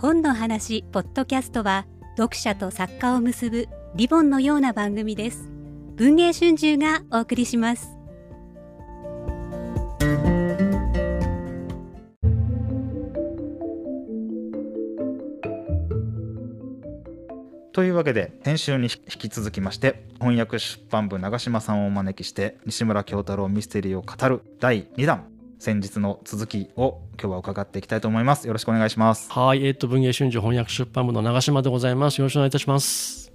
本の話ポッドキャストは読者と作家を結ぶリボンのような番組です。文藝春秋がお送りします。というわけで先週に引き続きまして翻訳出版部長島さんをお招きして西村京太郎ミステリーを語る第2弾。先日の続きを今日は伺っていきたいと思います。よろしくお願いします。はいえっ、ー、と文藝春秋翻訳出版部の長島でございます。よろしくお願いいたします。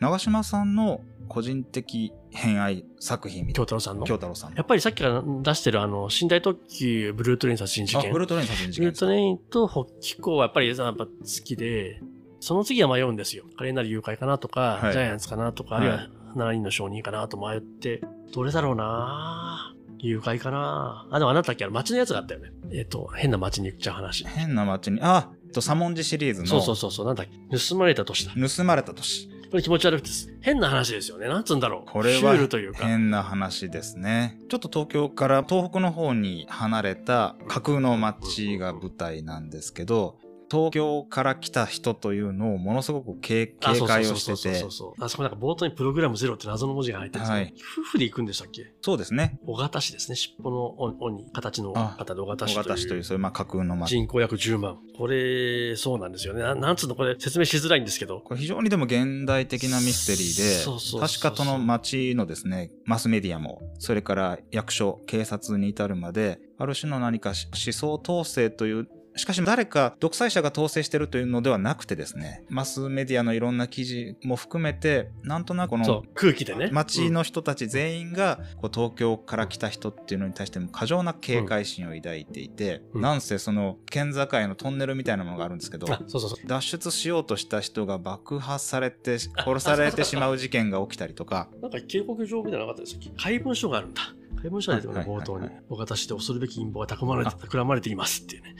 長島さんの個人的偏愛作品京太郎さんの？京太郎さんやっぱりさっきから出してるあの寝台特急ブルートレイン殺人事件。ブルートレイン殺人事件ブルートレインと北紀行はやっぱりやっぱ好きでその次は迷うんですよ。華麗なる誘拐かなとか、はい、ジャイアンツかなとか、あるいは7人の証人かなと迷って、どれだろうな誘拐かなあ、でもあなたっけ街のやつがあったよね。えっ、ー、と、変な街に行っちゃう話。変な街に、あ、と、サモンジシリーズの。そうそうそうそう、なんだっけ盗まれた年だ。盗まれた年。これ気持ち悪くて変な話ですよね。なんつうんだろう。これは変な話ですね。ちょっと東京から東北の方に離れた架空の街が舞台なんですけど、東京から来た人というのをものすごく警戒をしてて。そうそうあそこなんか冒頭にプログラムゼロって謎の文字が入ってるんですはい、夫婦で行くんでしたっけ？そうですね。小型市ですね。尻尾の尾に形の方で小型市という。小型市という、そういうまあ架空の街。人口約10万。これ、そうなんですよね。ななんつうの？これ説明しづらいんですけど。これ非常にでも現代的なミステリーで、そうそう確かその街のですね、マスメディアも、それから役所、警察に至るまで、ある種の何か思想統制というしかし誰か独裁者が統制してるというのではなくてですね、マスメディアのいろんな記事も含めて、なんとなくこの空気でね、街の人たち全員がこう東京から来た人っていうのに対しても過剰な警戒心を抱いていて、うん、なんせその県境のトンネルみたいなものがあるんですけど、そうそうそう脱出しようとした人が爆破されて殺されてしまう事件が起きたりとか。なんか警告状みたいなのがあったんですよ。怪文書があるんだ。怪文書が出てくる冒頭に、私で恐るべき陰謀がたくまれて、くらまれていますっていうね。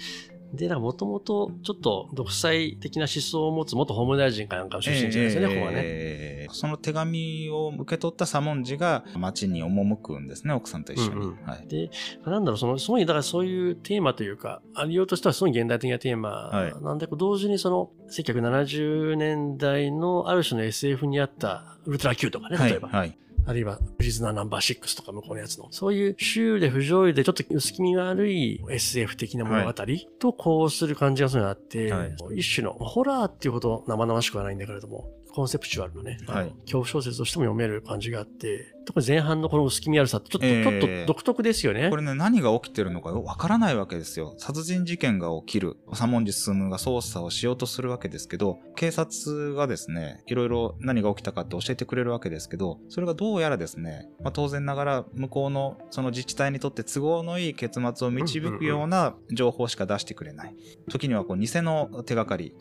で、もともとちょっと独裁的な思想を持つ元法務大臣かなんかの出身地ですよね、えー、ここはね。その手紙を受け取った左文字が町に赴くんですね、奥さんと一緒に。うんうんはい、で、なんだろう、その、すごい、だからそういうテーマというか、ありようとしてはすごい現代的なテーマなんで、はい、同時にその、1970年代のある種の SF にあったウルトラ Q とかね、例えば。はい、はいあるいはプリズナーナンバー6とか向こうのやつの、そういうシュールで不条理でちょっと薄気味が悪い SF 的な物語とこうする感じがするのがあって、はい、一種のホラーっていうほど生々しくはないんだけれども、コンセプチュアルのね、はい、恐怖小説としても読める感じがあって、特に前半のこの薄気味悪さってちょっと、えー、ちょっと独特ですよね。これね、何が起きてるのかわからないわけですよ。殺人事件が起きる。左文字進が捜査をしようとするわけですけど、警察がですね、いろいろ何が起きたかって教えてくれるわけですけど、それがどうやらですね、まあ、当然ながら向こうのその自治体にとって都合のいい結末を導くような情報しか出してくれない。時にはこう偽の手がかり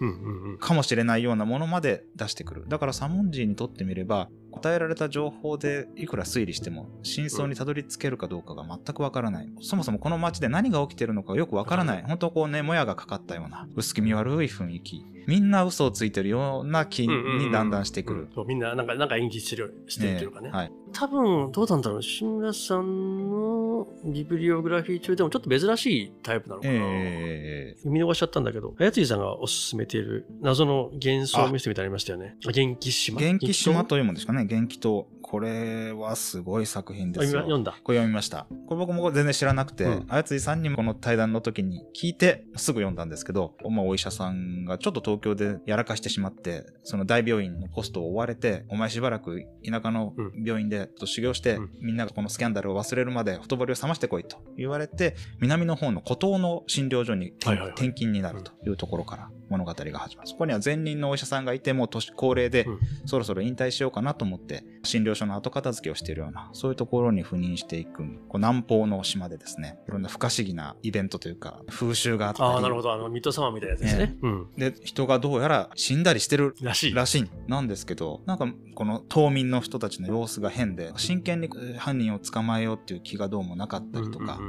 かもしれないようなものまで出してくる。だからサモンジーにとってみれば、与えられた情報でいくら推理しても真相にたどり着けるかどうかが全くわからない。そもそもこの街で何が起きてるのかよくわからない。本当こうね、もやがかかったような薄気味悪い雰囲気。みんな嘘をついてるような気にだんだんしてくる。みんななんか、なんか演技してる、してるというかね。はい。多分、どうなんだろう。志村さんのビブリオグラフィー中でもちょっと珍しいタイプなのかな。えー、見逃しちゃったんだけど、やついさんがおすすめている謎の幻想ミステリーみたいなありましたよね。元気島元気島というもんですかね。元気と。これはすごい作品ですよ。読んだ。これ読みました。これ僕も全然知らなくて、うん、あやついさんにもこの対談の時に聞いてすぐ読んだんですけど、まあ、お医者さんがちょっと東京でやらかしてしまって、その大病院のポストを追われて、お前しばらく田舎の病院で修行して、うん、みんながこのスキャンダルを忘れるまでほとぼりを冷ましてこいと言われて、南の方の孤島の診療所に転勤になるというところから物語が始まる。そこには前任のお医者さんがいて、もう年高齢で、そろそろ引退しようかなと思って、診療所の後片付けをしているような、そういうところに赴任していく、こう南方の島でですね、いろんな不可思議なイベントというか、風習があったり。ああ、なるほど。あの、水戸様みたいなやつですね。ねうん、で、人がどうやら死んだりしてるらしい。らしい。なんですけど、なんか、この島民の人たちの様子が変で、真剣に犯人を捕まえようっていう気がどうもなかったりとか、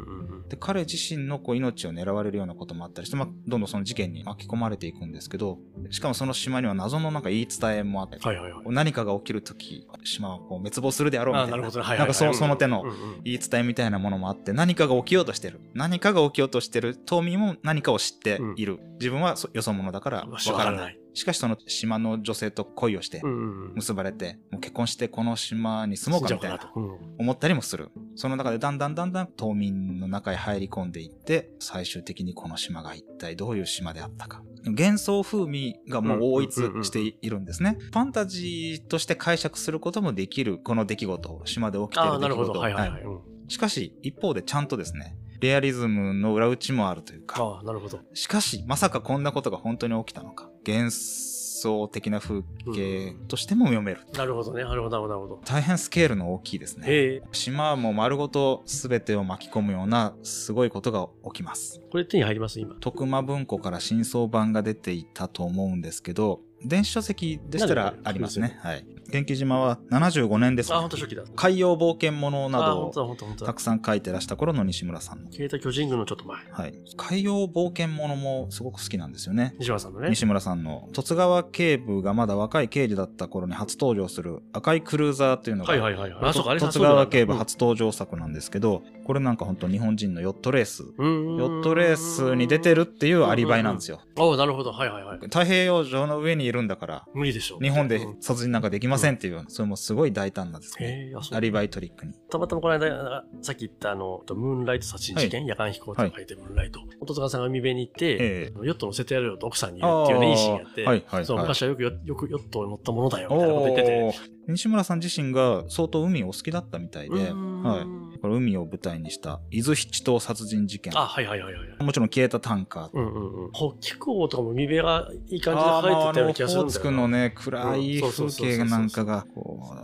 で、彼自身のこう命を狙われるようなこともあったりして、まあ、どんどんその事件に巻き込まれていくんですけど、しかもその島には謎のなんか言い伝えもあって、はいはいはい。何かが起きるとき、島はこう滅亡するであろうみたいな。あなるほどね。はいなんかはいはい。そその手のうんうん言い伝えみたいなものもあって、何かが起きようとしてる。何かが起きようとしてる。島民も何かを知っている。自分はそよそ者だからわわからない。しかしその島の女性と恋をして。結ばれて、もう結婚してこの島に住もうかみたいな思ったりもする。その中でだんだんだんだん島民の中へ入り込んでいって、最終的にこの島が一体どういう島であったか。幻想風味がもう統一しているんですね。ファンタジーとして解釈することもできる、この出来事、島で起きている出来なるほど。事。はいはいは。はいうんしかし、一方でちゃんとですね、レアリズムの裏打ちもあるというか、ああ、なるほど。しかし、まさかこんなことが本当に起きたのか。幻想的な風景としても読める。なるほどね。なるほど、なるほど。大変スケールの大きいですね。島も丸ごと全てを巻き込むようなすごいことが起きます。これ手に入ります今。徳間文庫から新装版が出ていたと思うんですけど、電子書籍でしたらありますね。はい。元気島は75年です、ねあ、。本当初期だ。海洋冒険物なあ、どを。たくさん書いてらした頃の西村さんの。消えた巨人軍のちょっと前。はい。海洋冒険物もすごく好きなんですよね。西村さんのね。西村さんの十津川警部がまだ若い刑事だった頃に初登場する赤いクルーザーっていうのが、はいはいはいはい。あ、そうか、あれ十津川警部うん初登場作なんですけど、これなんか本当日本人のヨットレース、うんヨットレースに出てるっていうアリバイなんですよ。おなるほど。はいはいはい。太平洋上の上にいるんだから、無理でしょう。日本でうん殺人なんかできませんっていう、それもすごい大胆なですね。アリバイトリックに。たまたまこの間、さっき言ったあの、ムーンライト殺人事件、夜間飛行と書いてムーンライト。音塚さんが海辺に行って、えヨット乗せてやるよと奥さんに言うっていうね、いいシーンやって、昔はよくよよくヨットを乗ったものだよ、みたいなこと言ってて。西村さん自身が相当海をお好きだったみたいで、はい。これ海を舞台にした伊豆七島殺人事件。あ、はいはいはいはい。もちろん消えたタンカー。うんうんうん。北気候とかも海辺がいい感じであーまあ描いてたような気がするんだよな。オホーツクのね、暗い風景なんかが、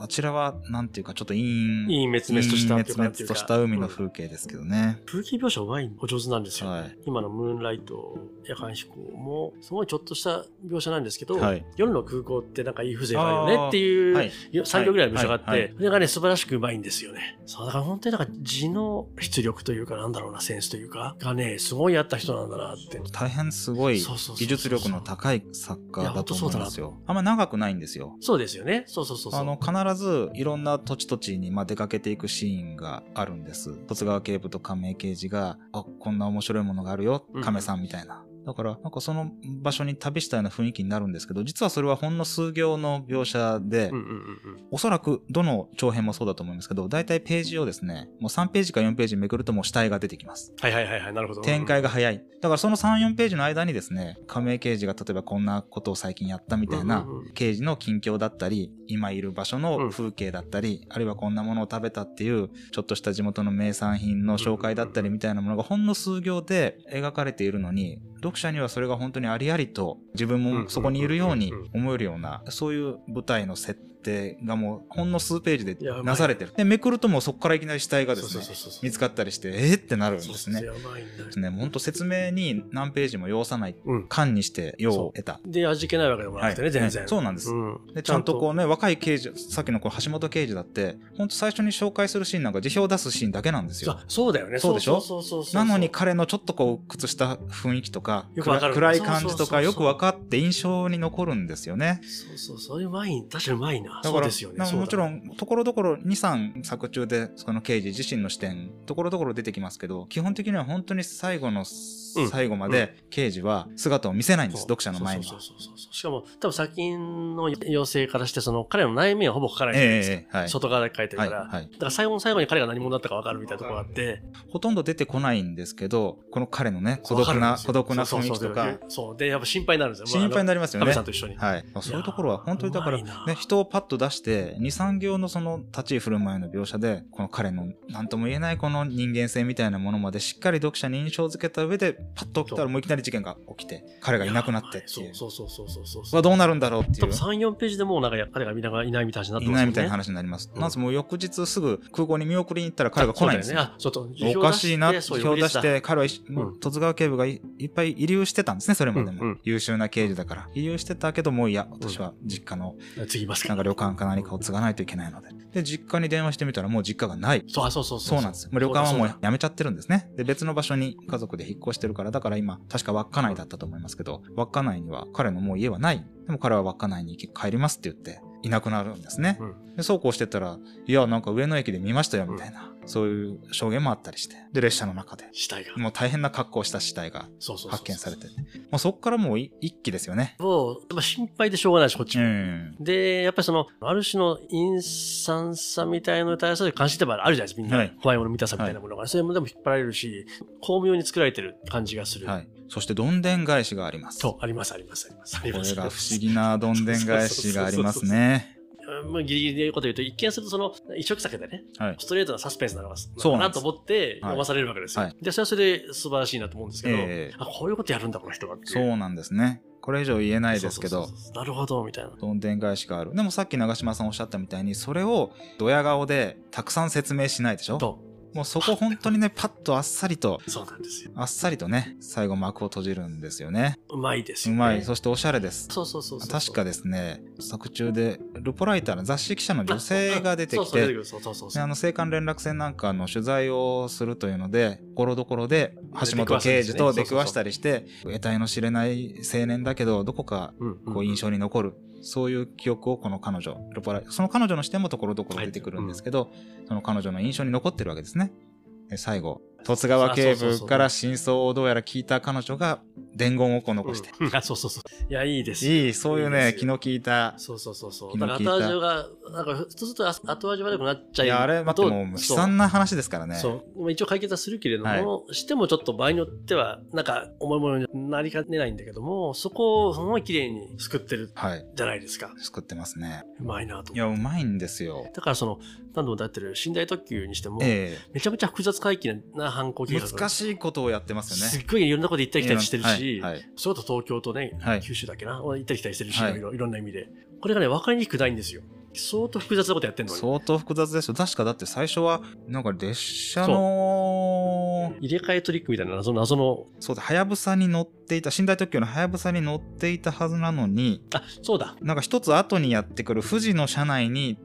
あちらは、なんていうか、ちょっと陰、いい滅々とした陰滅々とした海の風景ですけどね。風景描写うまい、お上手なんですよ。はい。今のムーンライト、夜間飛行も、すごいちょっとした描写なんですけど、はい夜の空港ってなんかいい風情があるよねっていう、はい。3行ぐらいの描写があって、はいはいそれがね、素晴らしくうまいんですよね。そう、だから本当になんか字の出力というか、なんだろうな、センスというか、がね、すごいあった人なんだなって。大変すごい技術力の高い作家だと思いますいよ。あんま長くないんですよ。そうですよね。そうそうそうそう。あの、必ずいろんな土地土地にまあ出かけていくシーンがあるんです。十津川警部と亀井刑事が、あ、こんな面白いものがあるようん、亀さんみたいな。だから、なんかその場所に旅したような雰囲気になるんですけど、実はそれはほんの数行の描写で、うんうんうんうん。おそらくどの長編もそうだと思いますけど、大体ページをですね、もう3ページか4ページめくるともう死体が出てきます。はいはいはいはい、なるほど。展開が早い。だからその3、4ページの間にですね、亀井刑事が例えばこんなことを最近やったみたいなうんうんうん、刑事の近況だったり、今いる場所の風景だったり、あるいはこんなものを食べたっていう、ちょっとした地元の名産品の紹介だったりみたいなものがほんの数行で描かれているのに、読者にはそれが本当にありありと自分もそこにいるように思えるような、そういう舞台の設定がもうほんの数ページでなされてる。で、めくるともうそこからいきなり死体がですね見つかったりして、えーってなるんですね。ね、ほんと説明に何ページも要さない、うん。間にして用を得た。で、味気ないわけでもなくてね、はい全然。そうなんですんで、ちゃんとこうね、若い刑事、さっきのこう橋本刑事だって、ほんと最初に紹介するシーンなんか辞表を出すシーンだけなんですよあ。そうだよね。そうでしょ？そうそうそうそうなのに彼のちょっとこう、屈した雰囲気とか、暗暗い感じとそうそうそうそうかよく分かって印象に残るんですよね。そうそう、そういうまい、確かにうまいな。だから、そうですよね。もちろん。ん、ところどころ2、3作中で、その刑事自身の視点、ところどころ出てきますけど、基本的には本当に最後のうん最後まで、刑事は姿を見せないんです、読者の前には。しかも、多分作品の要請からして、その、彼の内面はほぼ書かないじゃないですか。ええはい。外側で書いてるはい、から。はい。だから最後の最後に彼が何者だったか分かるみたいなところがあって。ほとんど出てこないんですけど、この彼のね、孤独な、孤独な雰囲気とそうかそう。で、やっぱ心配になるんですよ。心配になりますよね亀さん。と一緒に。はい。そういうところは本当にだから、ね、人をパッと出して、2、3行のその立ち居振る舞いの描写で、この彼の何とも言えないこの人間性みたいなものまでしっかり読者に印象づけた上で、パッと起きたらもういきなり事件が起きて、彼がいなくなってっていう。そうそうそうそうそうそう。はどうなるんだろうっていう多分。3、4ページでもうなんか彼がいないいないみたいになっていますよね。ないみたいな話になります。うんまずもう翌日すぐ空港に見送りに行ったら彼が来ないんですよ。あ、そうだよね。あ、ちょっと、おかしいな、そう表出し。て、彼は、うん十津川警部がいいっぱい遺留してたんですね、それまでも。うんうん優秀な刑事だから。遺留してたけど、もういや、私は実家の、次ますかなんか旅旅館か何かを継がないといけないので。で、実家に電話してみたらもう実家がない。そう、あそうそうそうなんです。もう旅館はもう辞めちゃってるんですね。で、別の場所に家族で引っ越してるから、だから今、確か稚内だったと思いますけど、稚内には彼のもう家はない。でも彼は稚内に帰りますって言って、いなくなるんですね。うんで、そうこうしてたら、いや、なんか上野駅で見ましたよ、みたいな、そういう証言もあったりして。で、列車の中で、死体が。もう大変な格好をした死体が発見されて。もうそっからもうい一気ですよね。もう、やっぱ心配でしょうがないし、こっちうも。ん。で、やっぱりその、ある種の陰惨さみたいなのに対する関心ってあるじゃないですか、みんな。はい怖いもの見たさみたいなものが、それもでも引っ張られるし、巧妙に作られてる感じがする。はい。そして、どんでん返しがあります。そう、あります、あります、あります。これが不思議などんでん返しがありますね。まあ、ギリギリで言うこと言うと、一見するとその、一色酒でね、はい。ストレートなサスペンスなのが、そうなと思って読まされるわけですよ。はいで、それはそれで素晴らしいなと思うんですけど、ええあ、こういうことやるんだ、この人がっていそうなんですね。これ以上言えないですけどなるほど、みたいな。どんでん返しがある。でもさっき長嶋さんおっしゃったみたいに、それをドヤ顔でたくさん説明しないでしょ？と、もうそこ本当にね、パッとあっさりと、そうなんですよ。あっさりとね、最後幕を閉じるんですよね。うまいですよ、ね。うまい。そしておしゃれです。そうそうそうそう。確かですね、作中で、ルポライターの雑誌記者の女性が出てきて、そうそう出てくるそうそうそうであの、青函連絡船なんかの取材をするというので、ところどころで、橋本刑事と出くわしたりして、得体の知れない青年だけど、どこか、こう、印象に残る。そういう記憶をこの彼女、ルポライその彼女の視点もところどころ出てくるんですけど、その彼女の印象に残ってるわけですね。で最後、十津川警部から真相をどうやら聞いた彼女が伝言をこう残して。うんあ、そうそうそう。いや、いいですよ。いい、そういうね、気の利いた。そうそうそうそう。気だから後味が、なんか、後味悪くなっちゃいいや、あれ、待ってもう悲惨な話ですからね。そう。まあ一応解決はするけれども、はいしてもちょっと場合によっては、なんか、重いものになりかねないんだけども、そこをすごい綺麗に救ってるはい。じゃないですか。作ってますね。うまいなといや、うまいんですよ。だからその、何度も出ってる寝台特急にしても、えめちゃめちゃ複雑回帰な犯行計え画難しいことをやってますよね。すっごいいろんなこと行ったり来たりしてるし、はいはいそれこそ東京とね、はい九州だっけな、行ったり来たりしてるし、はいいろいろいろんな意味で。これがね、分かりにくくないんですよ。相当複雑なことやってんのに。相当複雑ですよ。確かだって最初は、なんか列車の、入れ替えトリックみたいな謎謎の、そうだ、はやぶさに乗っていた、寝台特急のはやぶさに乗っていたはずなのに、あ、そうだ。なんか一つ後にやってくる富士の車内に、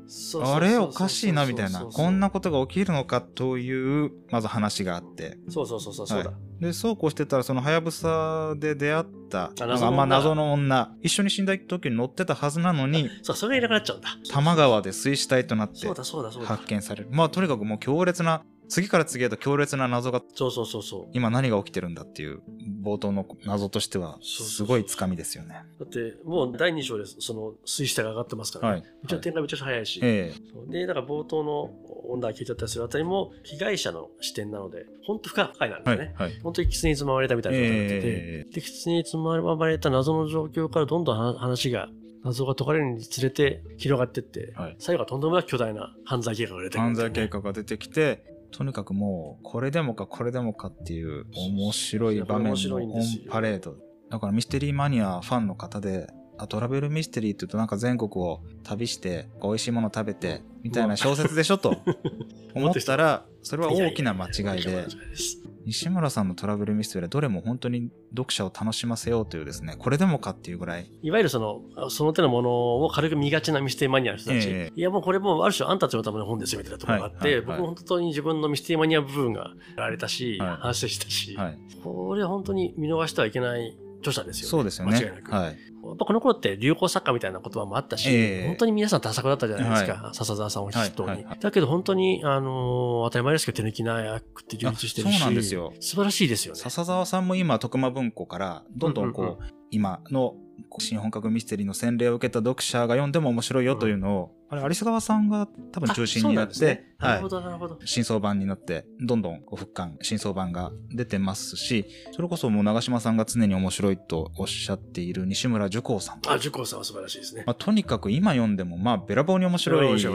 あれおかしいなみたいな、こんなことが起きるのかという、まず話があって。そうそうそうそうそうだ。はで、そうこうしてたら、そのはやぶさで出会った、あまあ謎の女、一緒に寝台特急に乗ってたはずなのに、そう、それがいなくなっちゃうんだ。多摩川で水死体となってそうだそうだそうだ発。見される。まあとにかくもう強烈な、次から次へと強烈な謎が、そうそうそうそう。今何が起きてるんだっていう、冒頭の謎としては、すごいつかみですよね。だって、もう第2章でその水死体が上がってますから、ね。はい。めちゃ展開めちゃくちゃ早いし。ええで、だから冒頭の女が聞いちゃったりするあたりも、被害者の視点なので、本当深いなんですはい。ね。はい。本当に狐につままれたみたいな状態になってて、えで、狐につままれた謎の状況からどんどん話話が、謎が解かれるにつれて広がってって、はい最後はとんでもなく巨大な犯罪計画が出てくるね、罪計画が出てきて、とにかくもう、これでもかこれでもかっていう面白い場面面のオンパレード。だからミステリーマニアファンの方で、あトラベルミステリーって言うとなんか全国を旅して、美味しいもの食べて、みたいな小説でしょと思ったら、それは大きな間違いで西村さんのトラベルミステリーはどれも本当に読者を楽しませようというですね、これでもかっていうぐらい、いわゆるその、その手のものを軽く見がちなミステリーマニアの人たち、えいやもうこれもうある種あんたたちのための本ですよみたいなところがあって、はいはいはい。僕も本当に自分のミステリーマニア部分がやられたし、はい。反省したし、はい。これは本当に見逃してはいけない著者ですよね。そうですよね間違いな。く。はい。やっぱこの頃って流行作家みたいな言葉もあったし、ええ本当に皆さん多作だったじゃないですか。は笹沢さんを筆頭に、はいはいはいだけど本当に、あのー当たり前ですけど手抜きな役って充実してるし、あそうなんですよ素晴らしいですよね。笹沢さんも今、徳間文庫から、どんどんこう、うんうん今の新本格ミステリーの洗礼を受けた読者が読んでも面白いよというのを、あれ、有栖川さんが多分中心になって、ねなはいるほ。ど、なるほど。新装版になって、どんどんこう復刊、新装版が出てますし、それこそもう長嶋さんが常に面白いとおっしゃっている西村樹光さん。あ、受講さんは素晴らしいですね。まあ、とにかく今読んでも、まあ、べらぼうに面白面いじ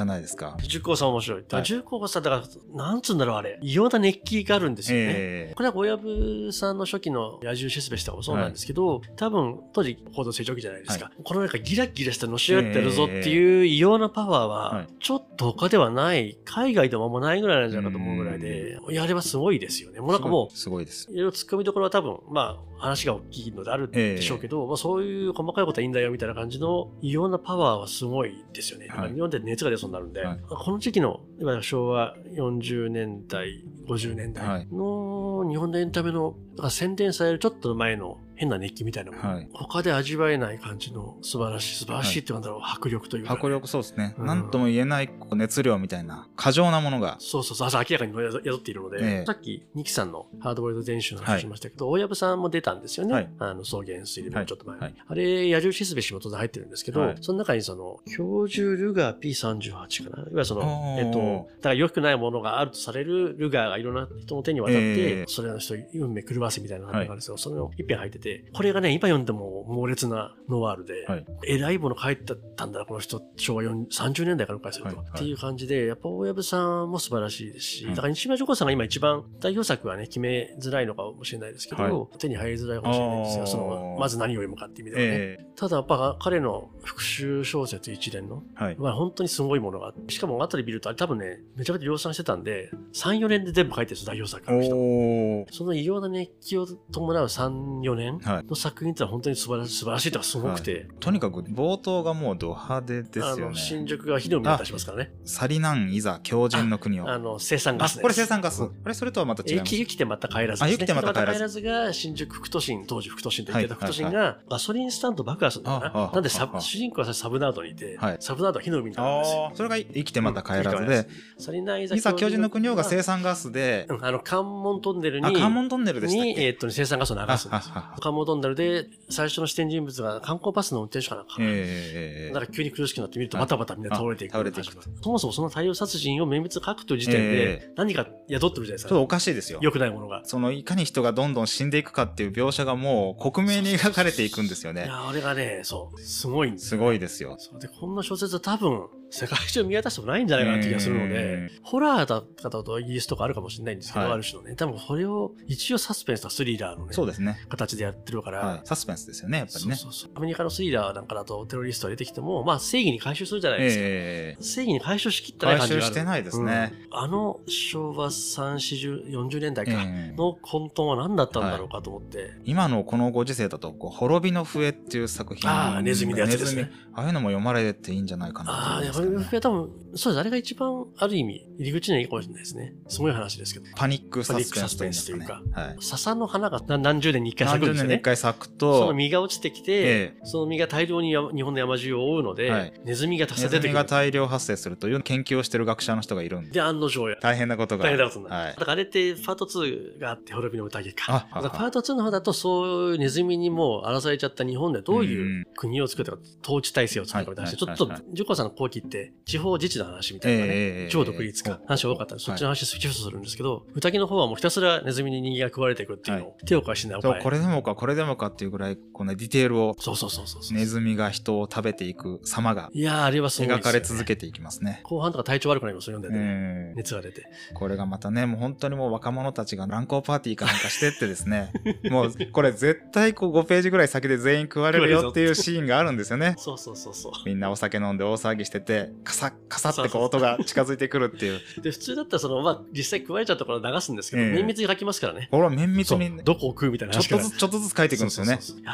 ゃないですか。重工さん面白い。だからはい重工さん、だから、なんつうんだろう、あれ。異様な熱気があるんですよね。えこれは小籔さんの初期の野獣シスベスとかもそうなんですけど、多分当時報道成長期じゃないですか、このなんかギラギラしたのし上がってるぞっていいう異様なパワーは、はい。ちょっと他ではない、海外でもあんまないぐらいなんじゃないかと思うぐらいで、いや、あれはすごいですよね。もうなんかもう、すごいです。いろいろ突っ込みどころは多分、まあ、話が大きいのであるでしょうけど、まあ、そういう細かいことはいいんだよみたいな感じの異様なパワーはすごいですよね。はい。日本で熱が出そうになるんで、はい。この時期の、昭和40年代、50年代の日本のエンタメの、だから洗練されるちょっと前の変な熱気みたいなもの、はい。他で味わえない感じの素晴らしい、素晴らしいってなんだろう、迫力というか。ね、迫力そうですね。うん。なんとも言えない熱量みたいな過剰なものが。そうそうそう、朝明らかに宿っているので、ええ。さっき、ニキさんのハードボイルド電子の話しましたけど、大藪さんも出たんですよね。はい。あの、草原水でもちょっと前。に。はい。あれ、矢印すべしも当然入ってるんですけど、はい。その中にその、教授ルガー P38 かな？いわゆるそのえっと、だから良くないものがあるとされるルガーがいろんな人の手に渡って、ええ。それの人運命狂わせみたいなのがあるんですよ。それの一編入ってて、これがね、今読んでも猛烈なノワールで、はいえらいもの書いてたんだな、この人、昭和40 30年代から返すると、はいはいっていう感じで、やっぱ大藪さんも素晴らしいですし、うんだから西村女子さんが今一番代表作はね、決めづらいのかもしれないですけど、はい手に入りづらいかもしれないんですよ。あーその、まず何を読むかって意味ではね。えただやっぱ彼の復讐小説一連の。まあ本当にすごいものがあって、しかも後で見るとあれ多分ね、めちゃめちゃ量産してたんで、3、4年で全部書いてるんですよ、代表作の人。その異様な熱気を伴う3、4年はいの作品ってのは本当に素晴らしい、素晴らしいというかすごくて、とにかく冒頭がもうド派手ですあの、よね。新宿が火の海に出しますからね。サリナンいざ強靭の国を。あの、生産ガあス、これ生産ガス。うんあれそれとはまた違います？生きてまた帰らずね。あ生きてまた帰らず生きてまた帰らずが新宿副都心、当時副都心と言ってたはい副都心がガソリンスタンド爆破するんだよああな。なんで主人公はサブナードにいて、はいサブナードは火の海になるんですよ。それが生きてまた帰らずうんで、サリナイいざ巨人の国王が生産、産ガスで、うんあの、関門トンネルに、あ、関門トンネルでしたっに、け？えーっと、生産ガスを流すんですよあああ。関門トンネルで最初の視点人物が観光バスの運転手かなんか。ええなんか急に苦しくなって見るとはいバタバタみんな倒れていく。あ倒れていくそもそもその大量殺人を綿密に書くという時点えで何か宿ってるじゃないですか。ちょっとおかしいですよ。良くないものが。そのいかに人がどんどん死んでいくかっていう描写がもう克明に描かれていくんですよね。いや、あれがね、そう、すごいんですすごいですよ。で、こんな小説は多分、世界中見渡してもないんじゃないかなって気がするのうで、ホラーだったとイギリスとかあるかもしれないんですけど、はいある種のね、多分それを一応サスペンスとスリラーのね、そうですね。形でやってるから、はい。サスペンスですよね、やっぱりね。そうそうそうアメリカのスリラーなんかだとテロリストが出てきても、まあ正義に回収するじゃないですか。ええ正義に回収しきったない回感じがある。収してないですね。うんあの昭和3、40、40年代か、ええの混沌は何だったんだろうかと思って。今のこのご時世だと、こう、滅びの笛っていう作品。ああネズミのやつですねああいうのも読まれていいんじゃないかなと思いますけどね、僕は多分、そうです。あれが一番、ある意味、入り口にはいいかもしれないですね。すごい話ですけど。パニックサスペンスというかはい。笹の花が何何十年に一回咲何十年に一くんですよね。回咲くそのと、実が落ちてきて、えその実が大量にや日本の山中を覆うので、はいネズミがたくさネズミがん出てくる。大量発生するという研究をしてる学者の人がいるんで、で、案の定や。大変なことが。大変なことになる。はいだ。からあれってパート2があって、滅びの宴か。あだからパート2の方だと、そういうネズミにもう荒らされちゃった日本でどういう国を作ったか、統治体制を作ったかみたいなちょっとジュコさんの後期って、地方自治の話みたいなね、ええ超独立か、話が多かったんで、そっちの話シフトするんですけど、宴の方はもうひたすらネズミに人間が食われていくっていうのを手を貸しな。これでもか、これでもかっていうぐらい、このディテールを、そうそうそうそう。ネズミが人を食べていく様がいやー、あれはすごい。描かれ続けていきますね。後半とか体調悪くなりますよ、読んでて、うん熱が出て。これがまたね、もう本当にもう若者たちが乱交パーティーかなんかしてってですね、もうこれ絶対こう5ページぐらい先で全員食われるよっていうシーンがあるんですよね。そうそうそうそう。みんなお酒飲んで大騒ぎしてて、カサッカサってこう音が近づいてくるっていう。で、普通だったらその、まあ、実際食われちゃったところ流すんですけど、ええ綿密に書きますからね。これは綿密にね。どこを食うみたいなちょっとずつ、ちょっとずつ書いていくんですよね。そうそうそういや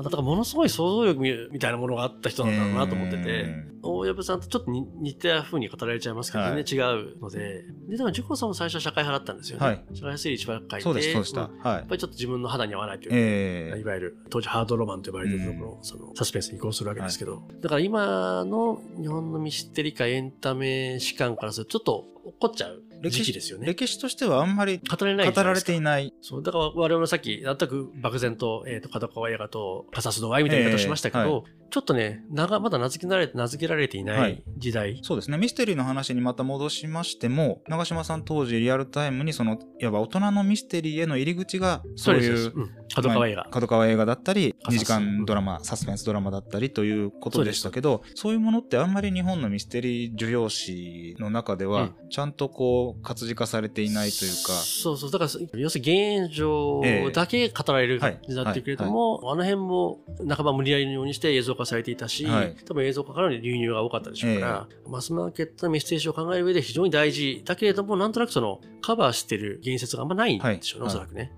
ーだからものすごい想像力みみたいなものがあった人なんだろうなと思ってて、え大藪さんとちょっと似似た風に語られちゃいますけど、はい。全然違うので、で、でも、ジュコさんも最初は社会派だったんですよね。はい。社会推理一番書いて、そうです、そうでした。んはい。やっ。ぱりちょっと自分の肌に合わないというか、えいわゆる当時ハードロマンと呼ばれてるところ、そのサスペンスに移行するわけですけど、だから今の日本のミステリかエンタメ史観からするとちょっと怒っちゃう時期ですよね。歴史としてはあんまり語れない語られていない。そう、だから我々もさっき、全く漠然と、えっ、と、角川映画とカサスドワイみたいな言い方をしましたけど、ええはちょっとね、ながまだ名付けられて、名付けられていなはいい時代。そうですね。ミステリーの話にまた戻しましても、長島さん当時リアルタイムにその、いわば大人のミステリーへの入り口が、そういう、うん、角川映画。角川映画だったり、2カサス時間ドラマ、サスペンスドラマだったりということでしたけど、そういうものってあんまり日本のミステリー需要誌の中では、ちゃんとこう、活字化されていないというか、そうそう。だから、要するに現状だけ語られるになってくれども、あの辺も半ば無理やりのようにして映像像化されていたし、はい。多分映像化からの流入が多かったでしょうから、マスマーケットのメッセージを考える上で非常に大事だけれども、なんとなくそのカバーしてる言説があんまないんでしょうね、はい。おそらくね。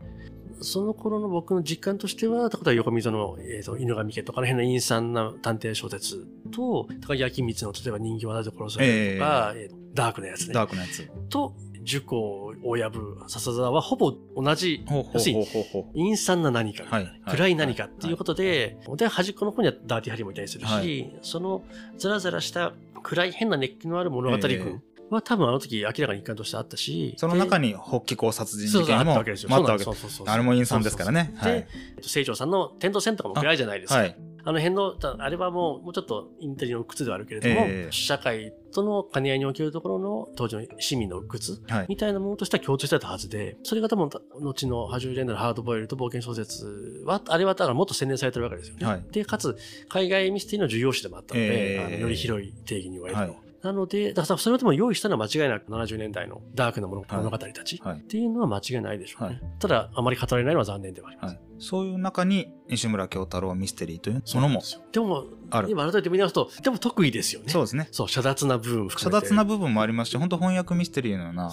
その頃の僕の実感としては、例えば横溝の、えー、と犬神家とかの辺の陰惨な探偵小説と、高木明光の例えば人形はなぜ殺されるとか、えーダークなやつね。ダークなやつ。と、樹光、親部、笹沢はほぼ同じ、要するに。陰惨な何かはいはい暗い何かっていうことで、で、端っこの方にはダーティハリーもいたりするし、はいそのザラザラした暗い変な熱気のある物語ええ群は多分あの時明らかに一環としてあったし、その中にに北紀行殺人事件もったわけですよ。あったわけそうそうそうそうあれも陰惨ですからね。そうそうそうはい。で、清張さんの天道戦とかも暗いじゃないですか。はい。あの辺の、たあれはもう、もうちょっとインテリの靴ではあるけれども、ええ社会との兼ね合いにおけるところの当時の市民の靴はい。みたいなものとしては共通してたはずで、それが多分、後の80年代のハードボイルド冒険小説は、あれはだからもっと洗練されてるわけですよね。はいで、かつ、海外ミステリーの重要視でもあったので、えーあのより広い定義に言われるの。はいなので、だからそれをでも用意したのは間違いなく70年代のダークな物,、語たちはいっていうのは間違いないでしょうね。はいただ、あまり語られないのは残念ではあります。はい。そういう中に西村京太郎ミステリーというものもでも、ある。今改めて見直すと、でも得意ですよね。そうですね。そう、遮断な部分含遮。奪な部分もありますし、本当翻訳ミステリーのような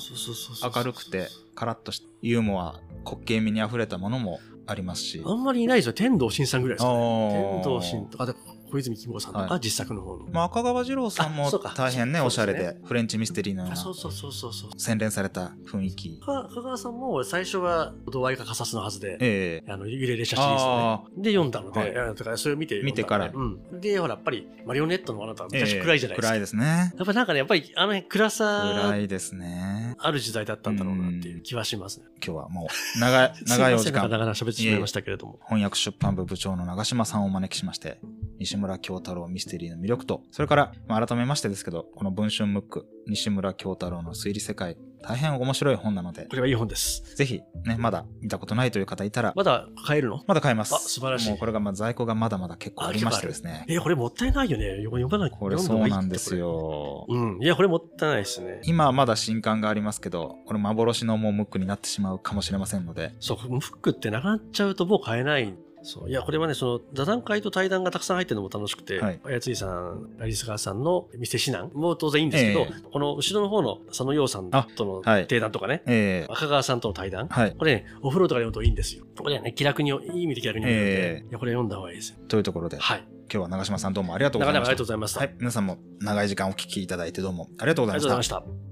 明るくて、カラッとしたユーモア、滑稽味に溢れたものもありますし。あんまりいないですよ。天童真さんぐらいですかね。天童真とか、で小泉金吾さんとか、はい実作の方の。まあ、赤川次郎さんも大変ね、おしゃれでフレンチミステリーのようなあそうそうそうそうそう。洗練された雰囲気。か香川さんも最初は度合いがカサスのはずで、ええあの、揺れる写真ですね。で、読んだので、はいだからそれを見て読んだので、見てからうん。で、ほら、やっぱり、マリオネットのあなたは昔ええ暗いじゃないですか。暗いですね。やっぱなんかね、やっぱり、あの辺暗さ暗、いですね。ある時代だったんだろうなっていう気はしますね。今日はもう、長い、長いお時間すませんな。かなか喋ってしまいましたけれども。翻訳出版部部長の長島さんをお招きしまして、西村京太郎ミステリーの魅力と、それから、まあ、改めましてですけど、この文春ムック、西村京太郎の推理世界、大変面白い本なのでこ、れはいい本です。ぜひ、ね、まだ見たことないという方いたら、まだ買えるの？まだ買えます。あ素晴らしいもうこれがまあ在庫がまだまだ結構ありましてですね。え、これもったいないよね。読まないこれそうなんです。よ。うん。いや、これもったいないですね。今はまだ新刊がありますけど、これ幻のもうムックになってしまうかもしれませんので、そう、フックってなくなっちゃうともう買えない。そう。いや、これはね、その、座談会と対談がたくさん入ってるのも楽しくて、はいやついさん、アリス川さんの店指南も当然いいんですけど、えこの後ろの方の佐野洋さんとのはい定談とかね、ええ赤川さんとの対談、はい。これね、お風呂とかで読むといいんですよ。これはね、気楽に、いい意味で気楽に読んで、ええいや、これ読んだ方がいいですよ。というところで、はい。今日は長島さんどうもありがとうございました。なかなかありがとうございました。はい。皆さんも長い時間お聞きいただいてどうもありがとうございましたありがとうございま。した。